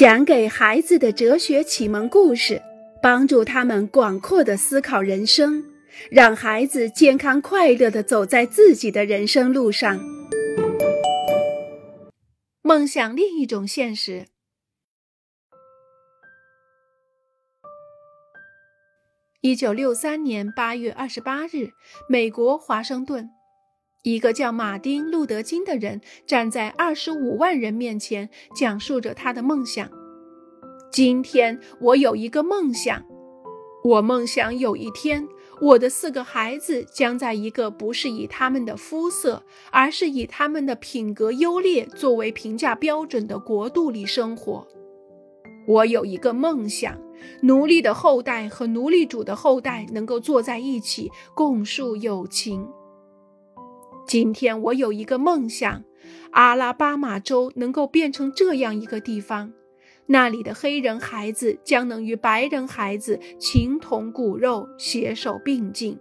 讲给孩子的哲学启蒙故事，帮助他们广阔的思考人生，让孩子健康快乐的走在自己的人生路上。梦想另一种现实。一九六三年八月二十八日，美国华盛顿。一个叫马丁·路德·金的人站在二十五万人面前，讲述着他的梦想。今天我有一个梦想，我梦想有一天，我的四个孩子将在一个不是以他们的肤色，而是以他们的品格优劣作为评价标准的国度里生活。我有一个梦想，奴隶的后代和奴隶主的后代能够坐在一起，共树友情。今天我有一个梦想，阿拉巴马州能够变成这样一个地方，那里的黑人孩子将能与白人孩子情同骨肉，携手并进。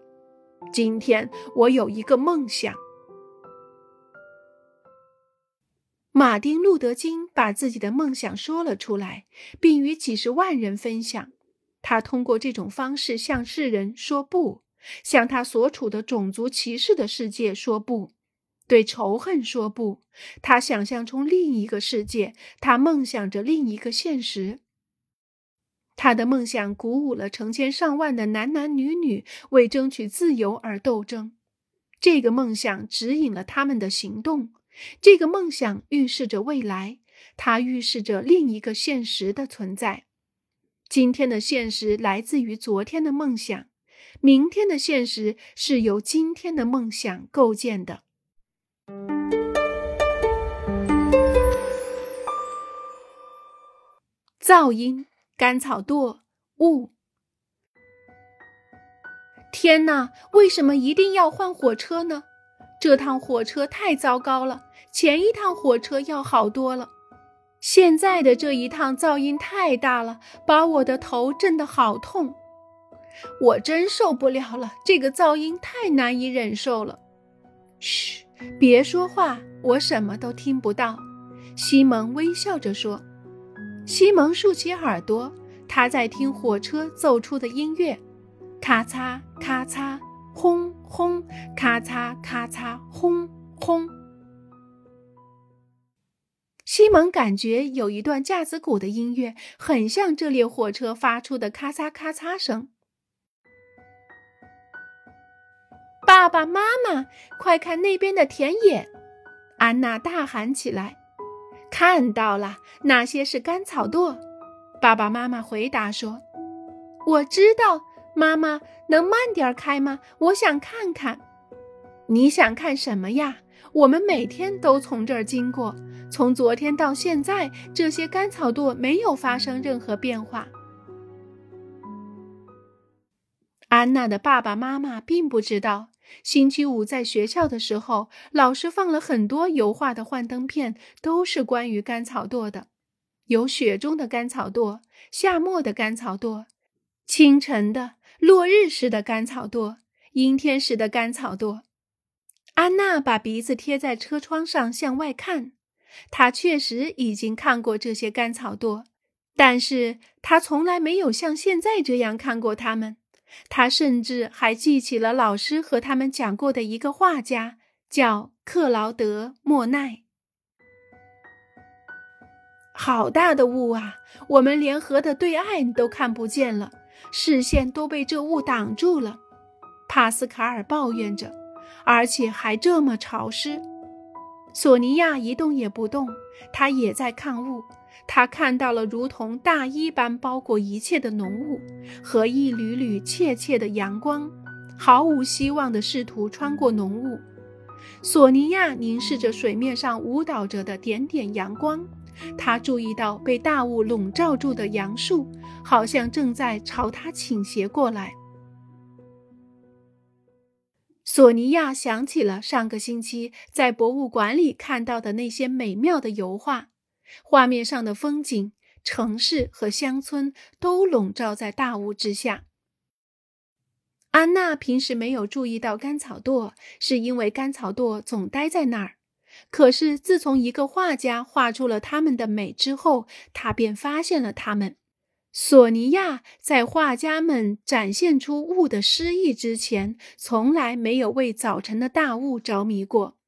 今天我有一个梦想。马丁·路德·金把自己的梦想说了出来，并与几十万人分享。他通过这种方式向世人说不。向他所处的种族歧视的世界说不，对仇恨说不。他想象出另一个世界，他梦想着另一个现实。他的梦想鼓舞了成千上万的男男女女为争取自由而斗争。这个梦想指引了他们的行动。这个梦想预示着未来，它预示着另一个现实的存在。今天的现实来自于昨天的梦想。明天的现实是由今天的梦想构建的。噪音、干草垛、雾。天哪！为什么一定要换火车呢？这趟火车太糟糕了，前一趟火车要好多了。现在的这一趟噪音太大了，把我的头震得好痛。我真受不了了，这个噪音太难以忍受了。嘘，别说话，我什么都听不到。西蒙微笑着说。西蒙竖起耳朵，他在听火车奏出的音乐，咔嚓咔嚓，轰轰，咔嚓咔嚓，轰轰。西蒙感觉有一段架子鼓的音乐，很像这列火车发出的咔嚓咔嚓声。爸爸妈妈，快看那边的田野！安娜大喊起来。看到了，那些是干草垛。爸爸妈妈回答说：“我知道，妈妈能慢点开吗？我想看看。你想看什么呀？我们每天都从这儿经过，从昨天到现在，这些干草垛没有发生任何变化。”安娜的爸爸妈妈并不知道。星期五在学校的时候，老师放了很多油画的幻灯片，都是关于干草垛的。有雪中的干草垛，夏末的干草垛，清晨的、落日时的干草垛，阴天时的干草垛。安娜把鼻子贴在车窗上向外看，她确实已经看过这些干草垛，但是她从来没有像现在这样看过它们。他甚至还记起了老师和他们讲过的一个画家，叫克劳德·莫奈。好大的雾啊！我们连河的对岸都看不见了，视线都被这雾挡住了。帕斯卡尔抱怨着，而且还这么潮湿。索尼娅一动也不动，她也在看雾。他看到了如同大衣般包裹一切的浓雾和一缕缕怯怯的阳光，毫无希望地试图穿过浓雾。索尼娅凝视着水面上舞蹈着的点点阳光，她注意到被大雾笼罩住的杨树好像正在朝她倾斜过来。索尼娅想起了上个星期在博物馆里看到的那些美妙的油画。画面上的风景、城市和乡村都笼罩在大雾之下。安娜平时没有注意到干草垛，是因为干草垛总待在那儿。可是自从一个画家画出了它们的美之后，她便发现了它们。索尼娅在画家们展现出雾的诗意之前，从来没有为早晨的大雾着迷过。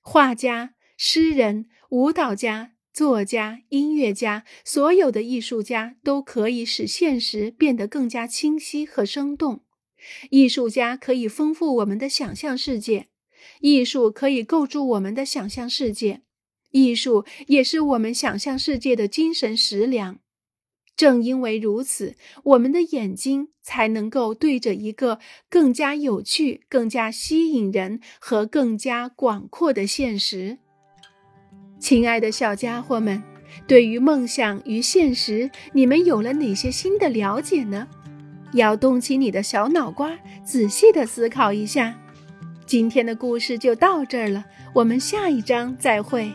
画家、诗人、舞蹈家、作家、音乐家，所有的艺术家都可以使现实变得更加清晰和生动。艺术家可以丰富我们的想象世界，艺术可以构筑我们的想象世界，艺术也是我们想象世界的精神食粮。正因为如此，我们的眼睛才能够对着一个更加有趣、更加吸引人和更加广阔的现实。亲爱的小家伙们，对于梦想与现实，你们有了哪些新的了解呢？要动起你的小脑瓜，仔细的思考一下。今天的故事就到这儿了，我们下一章再会。